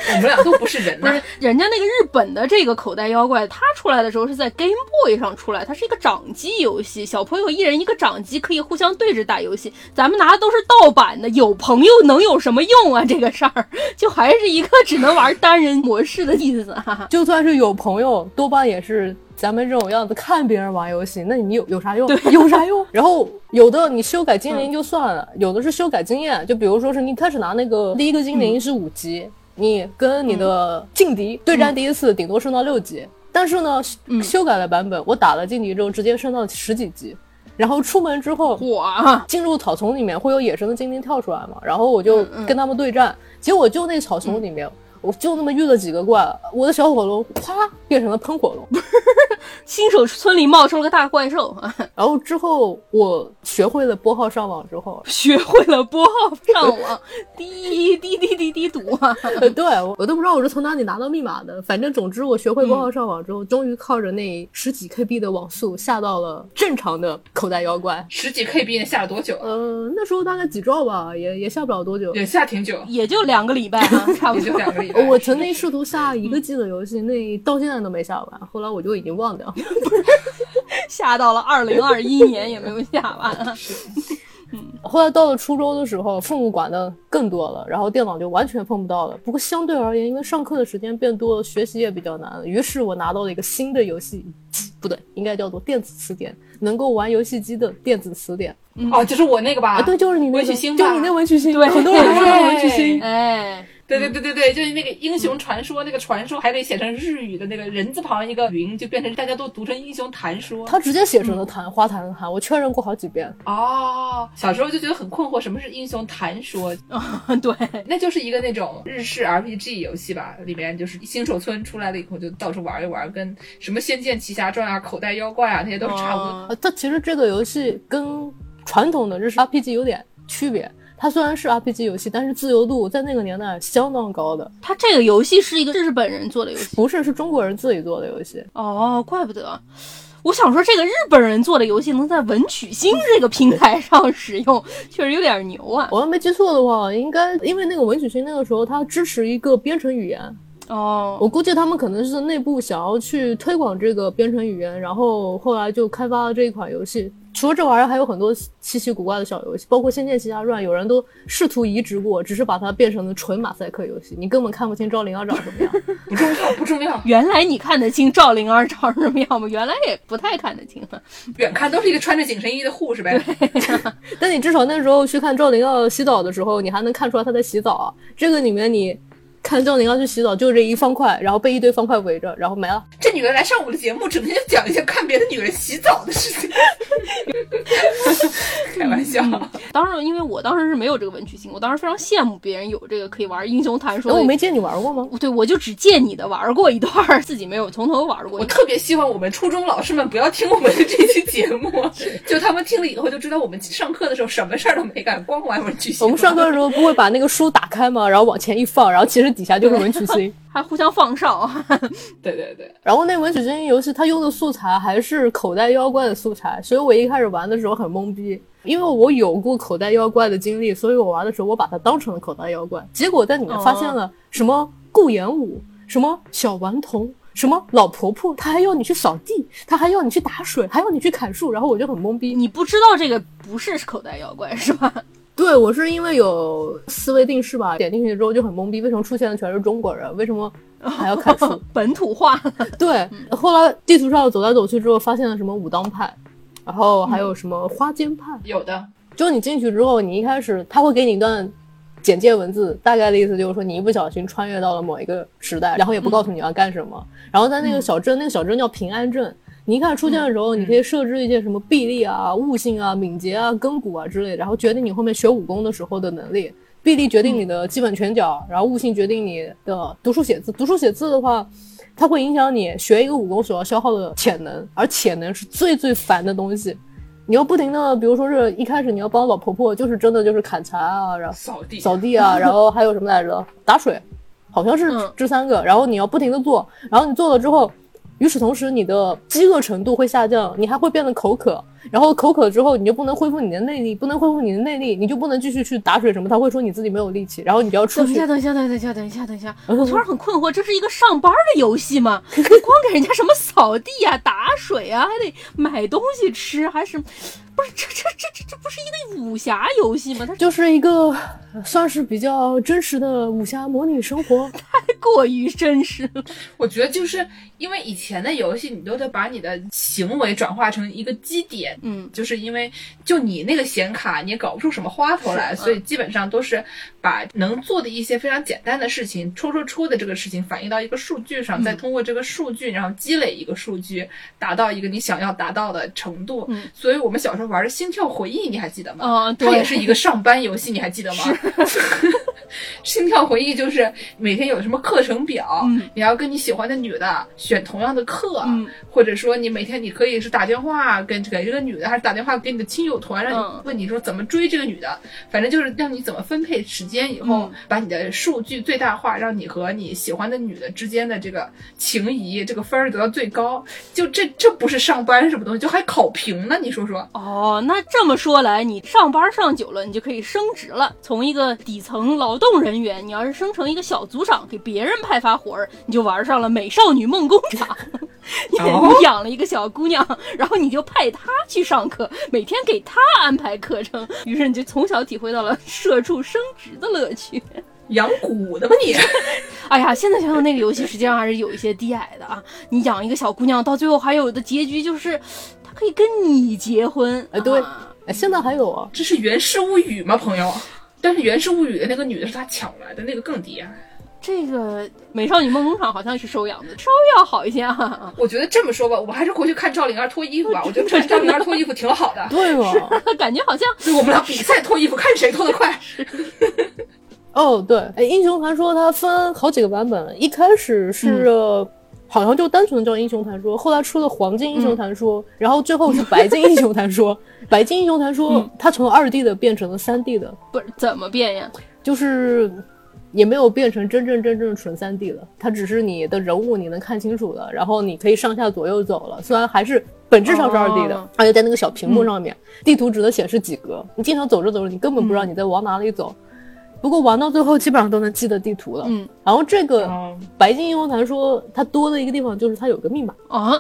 我们俩都不是人呐、不是，人家那个日本的这个口袋妖怪，它出来的时候是在 Game Boy 上出来，它是一个掌机游戏，小朋友一人一个掌机，可以互相对着打游戏。咱们拿的都是盗版的，有朋友能有什么用啊？这个事儿就还是一个只能玩单人模式的意思哈、就算是有朋友，多半也是咱们这种样子看别人玩游戏，那你有有啥用？有啥用？然后有的你修改精灵就算了，有的是修改经验，就比如说是你开始拿那个第一个精灵是五级，你跟你的劲敌对战第一次，顶多升到六级，但是呢，修改了版本，我打了劲敌之后直接升到十几级，然后出门之后哇，进入草丛里面会有野生的精灵跳出来嘛，然后我就跟他们对战，结果就那草丛里面。我就那么遇了几个怪，我的小火龙咵变成了喷火龙，新手村里冒出了个大怪兽，然后之后我学会了拨号上网之后，学会了拨号上网，滴滴滴滴滴堵对我我都不知道我是从哪里拿到密码的，反正总之我学会拨号上网之后，终于靠着那十几 KB 的网速下到了正常的口袋妖怪。十几 KB 下了多久？呃，那时候大概几兆吧，也也下不了多久。也下挺久，也就两个礼拜啊，差不多。两个礼拜。我曾经试图下一个 G 的游戏，那到现在都没下完，后来我就已经忘掉了。下到了二零二一年也没有下完 嗯。后来到了初中的时候，父母管的更多了，然后电脑就完全碰不到了。不过相对而言，因为上课的时间变多了，学习也比较难了，于是我拿到了一个新的游戏机，不对，应该叫做电子词典，能够玩游戏机的电子词典。哦，就是我那个吧？啊，对，就是你那个，文曲星吧就你那文曲星，对很多人都说文曲星。哎，对对对对对，就是那个英雄传说，那个传说还得写成日语的那个人字旁一个云，就变成大家都读成英雄谈说。他直接写成了谈花坛的坛，我确认过好几遍。哦，小时候就觉得很困惑，什么是英雄谈说？对，那就是一个那种日式 RPG 游戏吧，里面就是新手村出来了以后就到处玩一玩，跟什么《仙剑奇侠传》啊、口袋妖怪啊那些都是差不多。它其实这个游戏跟传统的日式 RPG 有点区别。它虽然是 RPG 游戏，但是自由度在那个年代相当高的，它这个游戏是一个日本人做的游戏不是是中国人自己做的游戏。哦，怪不得。我想说，这个日本人做的游戏能在文曲星这个平台上使用，确实有点牛啊！我要没记错的话，应该因为那个文曲星那个时候它支持一个编程语言，哦，我估计他们可能是内部想要去推广这个编程语言，然后后来就开发了这一款游戏。除了这玩意儿，还有很多稀奇古怪的小游戏，包括《仙剑奇侠传》，有人都试图移植过，只是把它变成了纯马赛克游戏，你根本看不清赵灵儿长什么样。不重要，不重要，原来你看得清赵灵儿长什么样吗？原来也不太看得清啊。远看都是一个穿着紧身衣的护士呗。但你至少那时候去看赵灵儿洗澡的时候，你还能看出来她在洗澡啊。这个里面你看赵灵儿去洗澡，就这一方块，然后被一堆方块围着，然后没了。这女人来上我的节目，整天就讲一些看别的女人洗澡的事情。开玩笑，当时因为我当时是没有这个文曲星，我当时非常羡慕别人有这个可以玩英雄坛说我没见你玩过吗？对，我就只见你的玩过一段，自己没有从头玩过我。特别希望我们初中老师们不要听我们的这期节目，就他们听了以后就知道我们上课的时候什么事儿都没干，光玩文曲星。我们上课的时候不会把那个书打开吗？然后往前一放，然后其实底下就是文曲星。还互相放哨，对 对对，然后那文曲星游戏它用的素材还是口袋妖怪的素材，所以我一开始玩的时候很懵逼，因为我有过口袋妖怪的经历，所以我玩的时候我把它当成了口袋妖怪，结果在里面发现了什么顾炎武，什么小顽童。什么老婆婆，她还要你去扫地，她还要你去打水，还要你去砍树，然后我就很懵逼。你不知道这个不是口袋妖怪是吧？对我是因为有思维定式吧，点进去之后就很懵逼，为什么出现的全是中国人？为什么还要砍树？本土化，对，后来地图上走来走去之后，发现了什么武当派，然后还有什么花间派。有的。就你进去之后，你一开始他会给你一段简介文字，大概的意思就是说你一不小心穿越到了某一个时代，然后也不告诉你要干什么。然后在那个小镇，那个小镇叫平安镇。你一开始出现的时候，你可以设置一些什么臂力啊、悟性啊、敏捷啊、根骨啊之类的，然后决定你后面学武功的时候的能力。臂力决定你的基本拳脚，然后悟性决定你的读书写字。读书写字的话，它会影响你学一个武功所要消耗的潜能，而潜能是最最烦的东西。你要不停的，比如说是一开始你要帮老婆婆，就是真的就是砍柴啊，然后扫地，扫地啊，然后还有什么来着？打水，好像是嗯。这三个。然后你要不停的做，然后你做了之后，与此同时，你的饥饿程度会下降，你还会变得口渴。然后口渴之后，你就不能恢复你的内力，不能恢复你的内力，你就不能继续去打水什么。他会说你自己没有力气，然后你就要出去。等一下，等一下，等一下，等一下，等一下，我突然很困惑，这是一个上班的游戏吗？你光给人家什么扫地啊、打水啊，还得买东西吃，还是？不是这这这这这不是一个武侠游戏吗？它就是一个算是比较真实的武侠模拟生活，太过于真实了。我觉得就是因为以前的游戏，你都得把你的行为转化成一个基点，嗯，就是因为就你那个显卡，你也搞不出什么花头来，所以基本上都是把能做的一些非常简单的事情，戳戳戳的这个事情反映到一个数据上，再通过这个数据，然后积累一个数据，达到一个你想要达到的程度。嗯。所以我们小时候玩的《心跳回忆》，你还记得吗？啊，它也，是一个上班游戏，你还记得吗？心跳回忆就是每天有什么课程表，嗯。你要跟你喜欢的女的选同样的课，嗯。或者说你每天你可以是打电话跟给这个女的，还是打电话给你的亲友团，让嗯。你问你说怎么追这个女的，反正就是让你怎么分配时间，以后嗯把你的数据最大化，让你和你喜欢的女的之间的这个情谊这个分儿得到最高。就这这不是上班什么东西，就还考评呢，你说说。哦，那这么说来，你上班上久了，你就可以升职了。从一个底层劳动人员，你要是升成一个小组长，给别人派发活儿，你就玩上了美少女梦工厂。你养了一个小姑娘，然后你就派她去上课，每天给她安排课程，于是你就从小体会到了社畜升职的乐趣。养蛊的吧你？哎呀，现在想想那个游戏实际上还是有一些低矮的啊！你养一个小姑娘，到最后还有的结局就是，她可以跟你结婚。哎对现在还有啊，这是《源氏物语》吗，朋友？但是《源氏物语》的那个女的是他抢来的，那个更低啊。这个美少女梦工厂好像是收养的，稍微要好一些啊。我觉得这么说吧，我们还是回去看赵灵儿脱衣服吧。我觉得看赵灵儿脱衣服挺好的，对吗？感觉好像就我们俩比赛脱衣服，看谁脱得快。哦，对，哎，英雄传说它分好几个版本，一开始是、呃好像就单纯的叫英雄传说，后来出了黄金英雄传说，然后最后是白金英雄传说。白金英雄传说、它从二 D 的变成了三 D 的，不是怎么变呀？就是也没有变成真正真正纯三 D 了，它只是你的人物你能看清楚了，然后你可以上下左右走了，虽然还是本质上是二 D 的，哦。而且在那个小屏幕上面，地图只能显示几格，你经常走着走着，你根本不知道你在往哪里走。不过玩到最后，基本上都能记得地图了。嗯，然后这个哦。白金英雄传说它多的一个地方就是它有个密码，啊，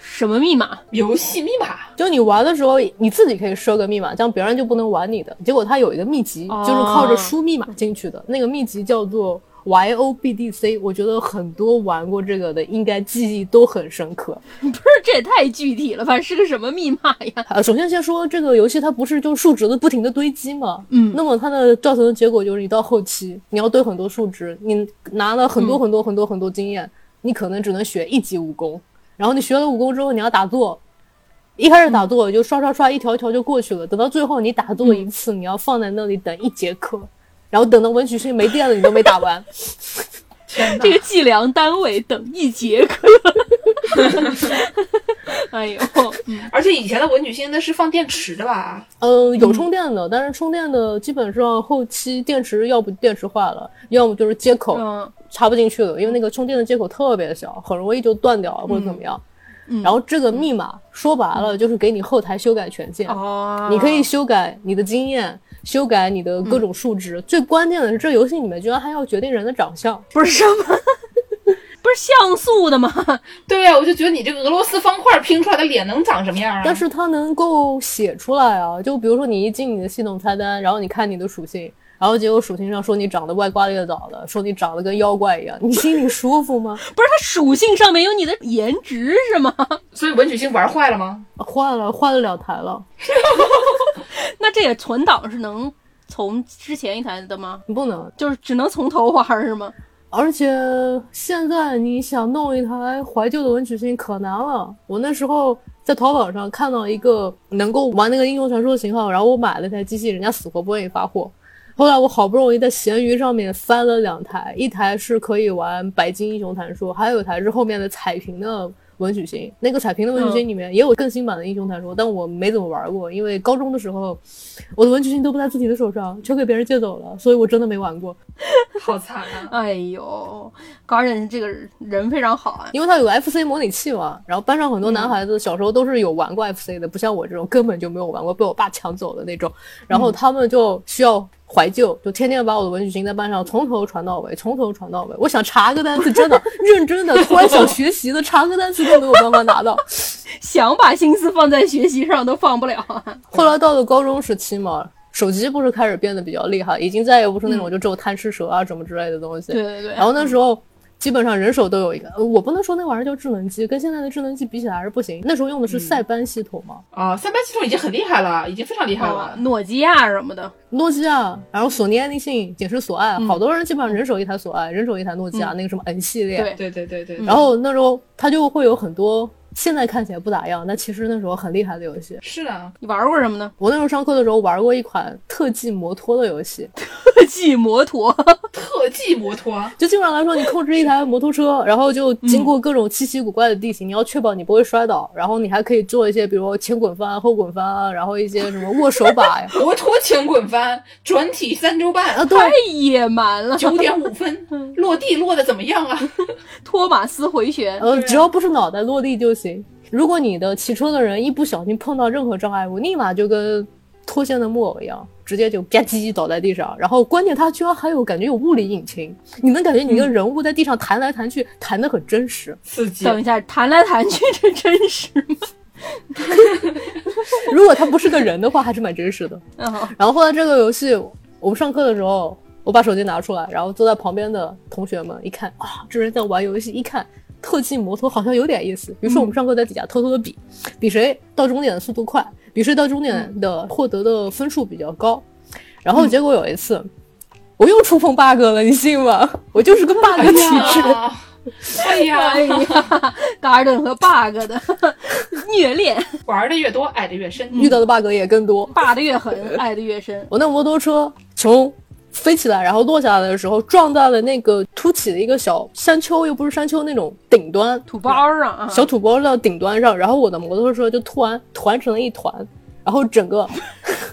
什么密码？游戏密码就你玩的时候你自己可以设个密码，这样别人就不能玩你的。结果它有一个秘籍，哦就是靠着输密码进去的，那个秘籍叫做 Y O B D C。我觉得很多玩过这个的应该记忆都很深刻。不是，这也太具体了吧？是个什么密码呀？啊，首先先说这个游戏它不是就数值的不停的堆积嘛，嗯那么它的造成的结果就是你到后期你要堆很多数值，你拿了很多很多很多很多经验，你可能只能学一级武功，然后你学了武功之后你要打坐，一开始打坐就刷刷刷一条一条就过去了，等到最后你打坐一次，你要放在那里等一节课，然后等到文曲星没电了你都没打完，天哪。这个计量单位等一节课。哎呦，嗯。而且以前的文曲星那是放电池的吧？嗯，有充电的，但是充电的基本上后期电池要不电池坏了，要么就是接口。嗯插不进去了，因为那个充电的接口特别小，很容易就断掉或者怎么样。嗯然后这个密码说白了就是给你后台修改权限，哦，你可以修改你的经验，修改你的各种数值。最关键的是，这游戏里面居然还要决定人的长相。不是什么？不是像素的吗？对呀、我就觉得你这个俄罗斯方块拼出来的脸能长什么样啊？但是它能够写出来啊，就比如说你一进你的系统菜单，然后你看你的属性，然后结果属性上说你长得歪瓜裂枣的，说你长得跟妖怪一样，你心里舒服吗？不是，它属性上面有你的颜值是吗？所以文曲星玩坏了吗？换了，换了两台了，那这也存档是能从之前一台的吗？不能。就是只能从头玩是吗？而且现在你想弄一台怀旧的文曲星可难了。我那时候在淘宝上看到一个能够玩那个英雄传说的型号，然后我买了台机器，人家死活不愿意发货。后来我好不容易在闲鱼上面翻了两台，一台是可以玩白金英雄传说，还有一台是后面的彩屏的文曲星，那个彩屏的文曲星里面也有更新版的英雄传说，但我没怎么玩过，因为高中的时候我的文曲星都不在自己的手上，全给别人借走了，所以我真的没玩过。好惨啊！哎呦，Garden 这个人非常好啊，因为他有 FC 模拟器嘛，然后班上很多男孩子小时候都是有玩过 FC 的，不像我这种根本就没有玩过，被我爸抢走的那种，然后他们就需要。怀旧，就天天把我的文曲星在班上从头传到尾，从头传到尾。我想查个单词，真的认真的，突然想学习的，查个单词都没有办法拿到。想把心思放在学习上都放不了。后来到了高中时期嘛，手机不是开始变得比较厉害，已经再也不是那种就只有贪吃蛇啊什么之类的东西。对对对。然后那时候。基本上人手都有一个，我不能说那玩意儿叫智能机，跟现在的智能机比起来还是不行。那时候用的是塞班系统嘛？啊，塞班系统已经很厉害了，已经非常厉害了。诺基亚什么的，诺基亚，然后索尼、爱立信、简称、索爱，好多人基本上人手一台索爱，人手一台诺基亚，那个什么 N 系列。对对对对对。然后那时候它就会有很多。现在看起来不咋样，但其实那时候很厉害的游戏。是的，你玩过什么呢？我那时候上课的时候玩过一款特技摩托的游戏。特技摩托，特技摩托，就基本上来说，你控制一台摩托车，然后就经过各种稀奇古怪的地形，你要确保你不会摔倒，然后你还可以做一些，比如前滚翻、后滚翻，然后一些什么握手把呀。摩托前滚翻，转体三周半啊，太野蛮了。九点五分，落地落的怎么样啊？托马斯回旋，呃，只要不是脑袋落地就行。如果你的骑车的人一不小心碰到任何障碍物，立马就跟脱线的木偶一样，直接就吧唧倒在地上。然后关键它居然还有感觉有物理引擎，你能感觉你的人物在地上弹来弹去，弹得很真实，刺激。等一下，弹来弹去这真实吗？如果他不是个人的话，还是蛮真实的。然后后来这个游戏，我们上课的时候，我把手机拿出来，然后坐在旁边的同学们一看啊，这人在玩游戏，一看。特技摩托好像有点意思，比如说我们上课在底下偷偷的比，比谁到终点的速度快，比谁到终点的获得的分数比较高。然后结果有一次，我又触碰 bug 了，你信吗？我就是个 bug 体质。哎呀哎呀，Garden 和 bug 的 虐恋，玩的越多，爱的越深，遇到的 bug 也更多，霸的越狠，爱的越深。我那摩托车从。飞起来，然后落下来的时候撞到了那个凸起的一个小山丘，又不是山丘那种顶端土包上，小土包的顶端上，然后我的摩托车就突然团成了一团，然后整个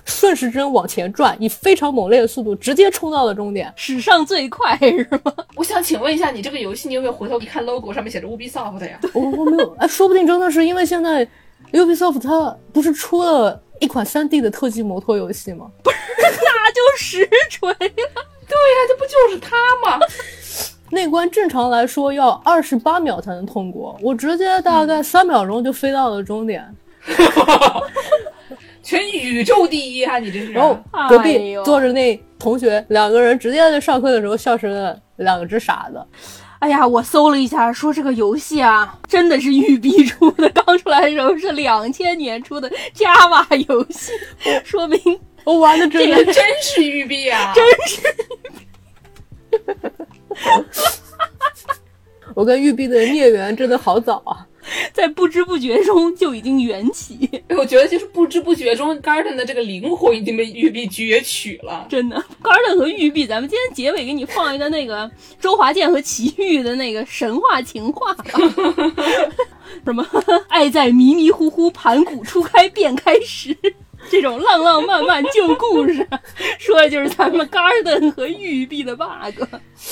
顺时针往前转，以非常猛烈的速度直接冲到了终点，史上最快是吗？我想请问一下，你这个游戏你有没有回头一看 logo 上面写着 Ubisoft 呀？我我没有，哎，说不定真的是因为现在 Ubisoft 它不是出了一款 3D 的特技摩托游戏吗？不是，那就实锤了。对呀，这不就是他吗？那关正常来说要二十八秒才能通过，我直接大概三秒钟就飞到了终点，全宇宙第一啊！你这是。然后隔壁坐着那同学，两个人直接在上课的时候笑成了两只傻子。哎呀，我搜了一下，说这个游戏啊，真的是育碧出的，刚出来的时候是两千年出的 Java 游戏，说明。我玩的真的真是育碧啊！真是。我跟育碧的孽缘真的好早啊，在不知不觉中就已经缘起。我觉得就是不知不觉中，Garden 的这个灵魂已经被玉璧攫取了。真的，Garden 和玉璧，咱们今天结尾给你放一个那个周华健和齐豫的那个神话情话，什么爱在迷迷糊糊盘古初开便开始。这种浪浪漫漫旧故事，说的就是咱们 Garden 和玉璧的 bug。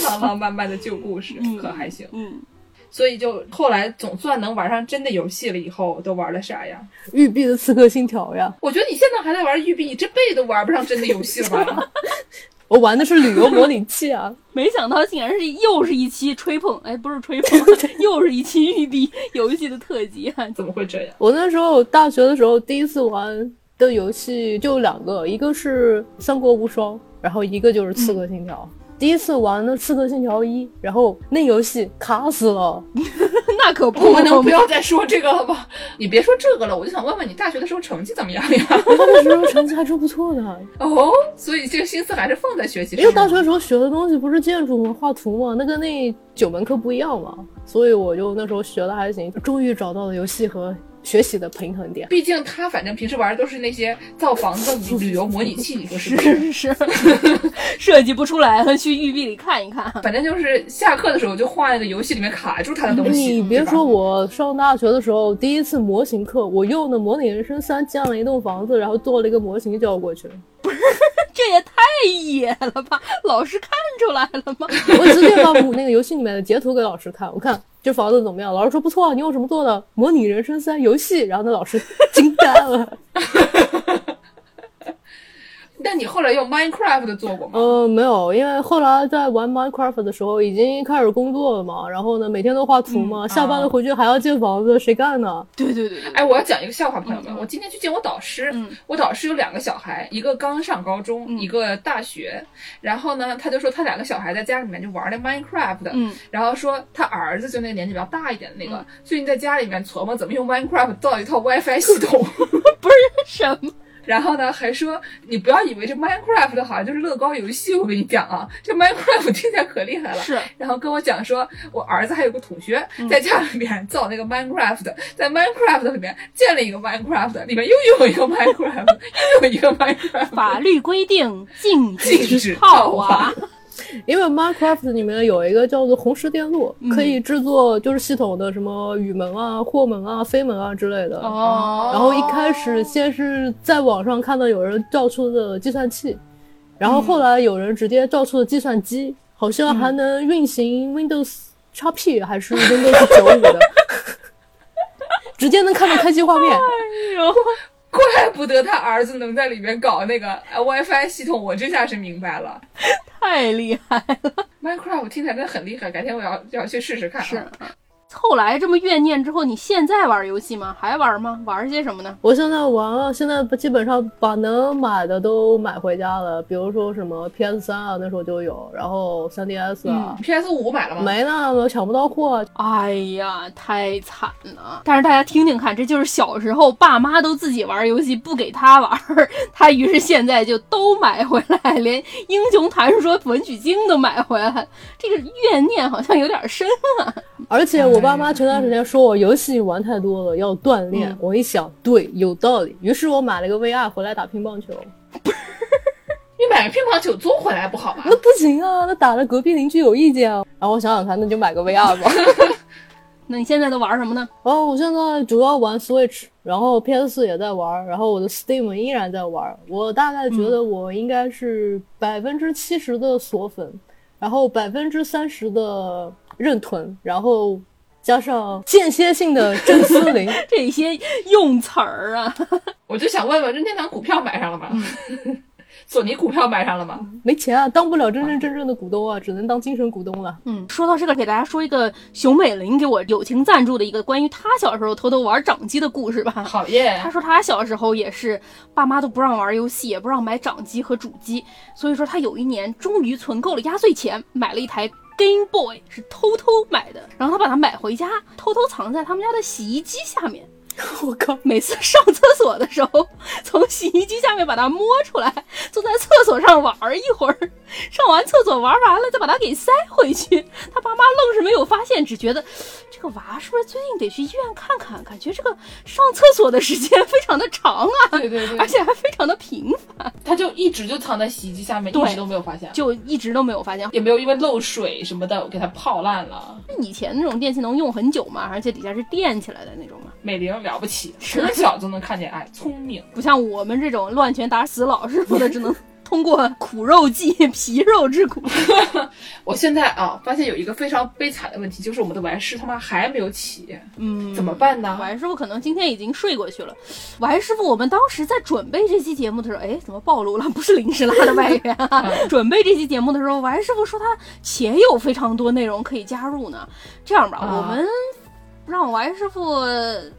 浪浪漫漫的旧故事可还行？嗯，所以就后来总算能玩上真的游戏了，以后都玩了啥呀？玉璧的刺客信条呀！我觉得你现在还在玩玉璧，你这辈子都玩不上真的游戏了吧？我玩的是旅游模拟器啊！没想到竟然是又是一期吹捧，哎，不是吹捧，又是一期玉璧游戏的特辑啊！怎么会这样？我那时候大学的时候第一次玩。的游戏就两个，一个是《三国无双》，然后一个就是《刺客信条》。第一次玩的《刺客信条一》，然后那游戏卡死了，那可不，我们能不要再说这个了吧？你别说这个了，我就想问问你大学的时候成绩怎么样呀？大学的时候成绩还是不错的哦，所以这个心思还是放在学习上。因为大学的时候学的东西不是建筑吗？画图吗？那跟那九门课不一样嘛，所以我就那时候学的还行。终于找到了游戏和学习的平衡点。毕竟他反正平时玩的都是那些造房子、旅旅游模拟器，你说是不是？是 是，设计不出来了，去育碧里看一看。反正就是下课的时候就画那个游戏里面卡住他的东西。你别说我上大学的时候，第一次模型课，我用的模拟人生三建了一栋房子，然后做了一个模型交过去了。这也太野了吧！老师看出来了吗？我直接把我那个游戏里面的截图给老师看，我看这房子怎么样？老师说不错，你用什么做的？模拟人生三游戏。然后那老师 惊呆了。但你后来用 Minecraft 做过吗？嗯，没有，因为后来在玩 Minecraft 的时候已经开始工作了嘛，然后呢每天都画图嘛，下班了回去还要建房子，谁干呢？对对对对，哎，我要讲一个笑话，朋友们。我今天去见我导师，嗯我导师有两个小孩，一个刚上高中，一个大学。然后呢，他就说他两个小孩在家里面就玩那 Minecraft，、嗯然后说他儿子就那个年纪比较大一点的那个，最近在家里面琢磨怎么用 Minecraft 造一套 WiFi 系统。不是什么，然后呢，还说你不要以为这 Minecraft 好像就是乐高游戏，我跟你讲啊，这 Minecraft 听起来可厉害了。是然后跟我讲说，我儿子还有个同学嗯在家里面造那个 Minecraft，在 Minecraft 里面建了一个 Minecraft，里面又有一个 Minecraft，又有一个 Minecraft。法律规定禁禁止套娃。因为 Minecraft 里面有一个叫做红石电路，嗯可以制作就是系统的什么雨门啊、货门啊、飞门啊之类的。哦，然后一开始先是在网上看到有人造出的计算器，然后后来有人直接造出了计算机，好像还能运行 Windows XP 还是 Windows 九五的，直接能看到开机画面。哎呦，怪不得他儿子能在里面搞那个呃 WiFi 系统，我这下是明白了。太厉害了！Minecraft 听起来真的很厉害，改天我要要去试试看、啊。是。后来这么怨念之后，你现在玩游戏吗？还玩吗？玩些什么呢？我现在玩了，现在基本上把能买的都买回家了，比如说什么 PS 三啊，那时候就有，然后 3DS 啊，PS 五买了吗？没呢，我抢不到货。哎呀，太惨了！但是大家听听看，这就是小时候爸妈都自己玩游戏，不给他玩，他于是现在就都买回来，连《英雄传说》文曲星都买回来，这个怨念好像有点深啊。而且我爸妈前段时间说我游戏玩太多了，要锻炼。嗯我一想，对，有道理。于是我买了个 VR 回来打乒乓球。你买个乒乓球做回来不好吗？那不行啊，那打了隔壁邻居有意见啊。然后我想想看，那就买个 VR 吧。那你现在都玩什么呢？哦，我现在主要玩 Switch，然后 PS 也在玩，然后我的 Steam 依然在玩。我大概觉得我应该是百分之七十的锁粉，然后百分之三十的认屯，然后加上间歇性的真丝林。这些用词儿啊，我就想问问，任天堂股票买上了吗？索尼股票买上了吗？没钱啊，当不了真真正正的股东啊，只能当精神股东了。嗯，说到这个，给大家说一个熊美玲给我友情赞助的一个关于她小时候偷偷玩掌机的故事吧。好耶她！说她小时候也是，爸妈都不让玩游戏，也不让买掌机和主机，所以说她有一年终于存够了压岁钱，买了一台 Game Boy，是偷偷买的。然后他把它买回家，偷偷藏在他们家的洗衣机下面。我靠！每次上厕所的时候，从洗衣机下面把它摸出来，坐在厕所上玩一会儿，上完厕所玩完了再把它给塞回去。他爸妈愣是没有发现，只觉得这个娃是不是最近得去医院看看？感觉这个上厕所的时间非常的长啊，对对对而且还非常的频繁，他就一直就藏在洗衣机下面，一直都没有发现，就一直都没有发现。也没有因为漏水什么的给它泡烂了。那以前那种电器能用很久吗，而且底下是垫起来的那种吗，美玲了不起，从小就能看见爱，聪明。不像我们这种乱拳打死老师傅的，只能通过苦肉计 皮肉之苦。我现在啊，发现有一个非常悲惨的问题，就是我们的完师他妈还没有起，嗯，怎么办呢？王师傅可能今天已经睡过去了。王师傅，我们当时在准备这期节目的时候，哎，怎么暴露了？不是临时拉的外援啊！准备这期节目的时候，王师傅说他且有非常多内容可以加入呢。这样吧，啊我们让王师傅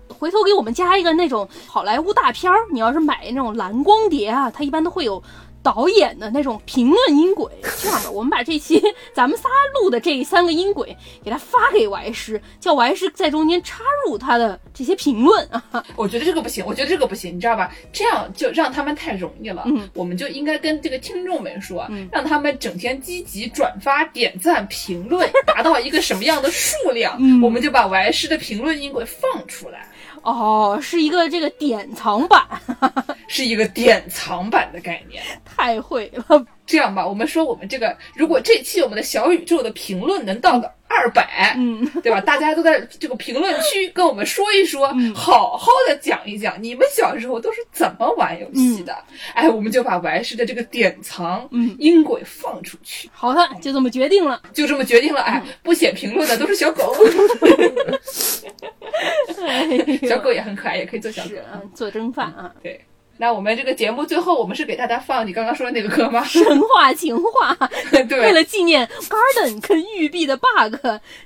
回头给我们加一个那种好莱坞大片儿。你要是买那种蓝光碟啊，它一般都会有。导演的那种评论音轨。这样吧，我们把这期 咱们仨录的这三个音轨给他发给王师，叫王师在中间插入他的这些评论啊。我觉得这个不行，我觉得这个不行，你知道吧？这样就让他们太容易了。嗯，我们就应该跟这个听众们说，嗯让他们整天积极转发、点赞、评论，达到一个什么样的数量，嗯我们就把王师的评论音轨放出来，哦，是一个这个典藏版，是一个典藏版的概念。太会了。这样吧，我们说我们这个，如果这期我们的小宇宙的评论能到个二百，嗯，对吧？大家都在这个评论区跟我们说一说，嗯。好好的讲一讲你们小时候都是怎么玩游戏的。哎，我们就把玩世的这个典藏嗯。音轨放出去，好的，就这么决定了。就这么决定了。哎，不写评论的都是小狗，小狗也很可爱，也可以做小狗。做蒸饭啊，对，那我们这个节目最后，我们是给大家放你刚刚说的那个歌吗？神话情话。对，为了纪念 Garden 跟玉碧的 bug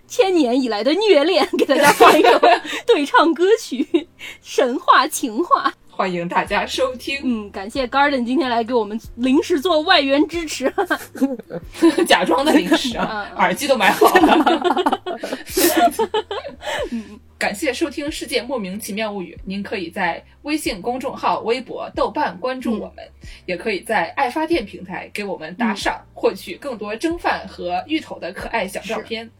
千年以来的虐恋，给大家放一首对唱歌曲《神话情话》。欢迎大家收听，嗯，感谢 Garden 今天来给我们临时做外援支持。假装的临时啊，嗯耳机都买好了。感谢收听《世界莫名其妙物语》，您可以在微信公众号、微博、豆瓣关注我们，也可以在爱发电平台给我们打赏，获取更多蒸饭和芋头的可爱小照片。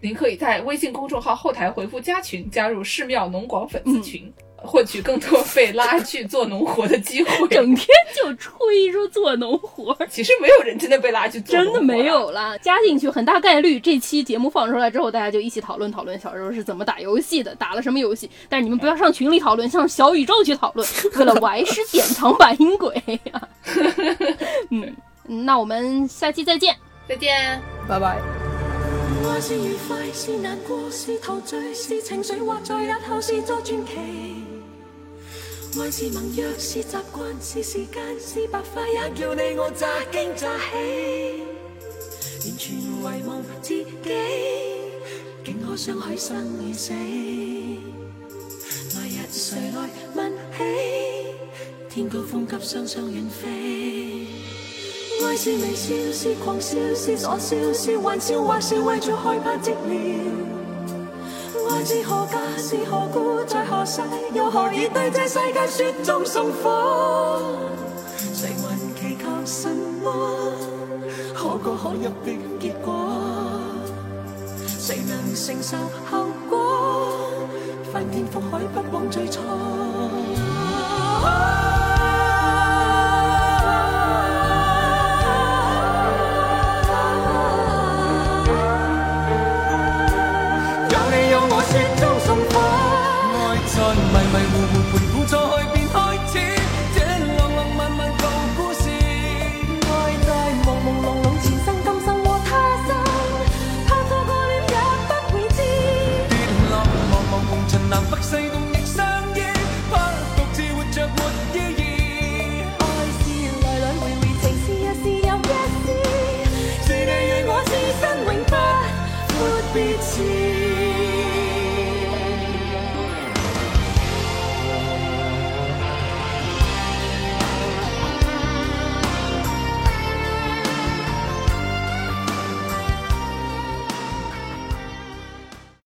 您可以在微信公众号后台回复“加群”，加入寺庙农广粉丝群。获取更多被拉去做农活的机会，整天就吹说做农活，其实没有人真的被拉去做，真的没有啦。加进去，很大概率这期节目放出来之后，大家就一起讨论讨论小时候是怎么打游戏的，打了什么游戏。但是你们不要上群里讨论，上小宇宙去讨论，为了玩是 典藏版音轨呀。嗯，那我们下期再见。再见，拜拜。愛是愉快，是難過，是陶醉，是情緒，或在日後是作傳奇。愛是盟約，是習慣，是時間，是白发，也叫你我乍惊乍喜。完全遗忘自己，竟可相许生與死。来日誰來問起？天高風急，雙雙遠飛。愛是微笑，是狂笑，是傻笑，是玩笑，或是為著害怕寂寥。愛知何家，是何故，在何世，又何以对这世界雪中送火？谁还祈求什么？可歌可泣的结果，谁能承受后果？翻天覆海，不枉最初。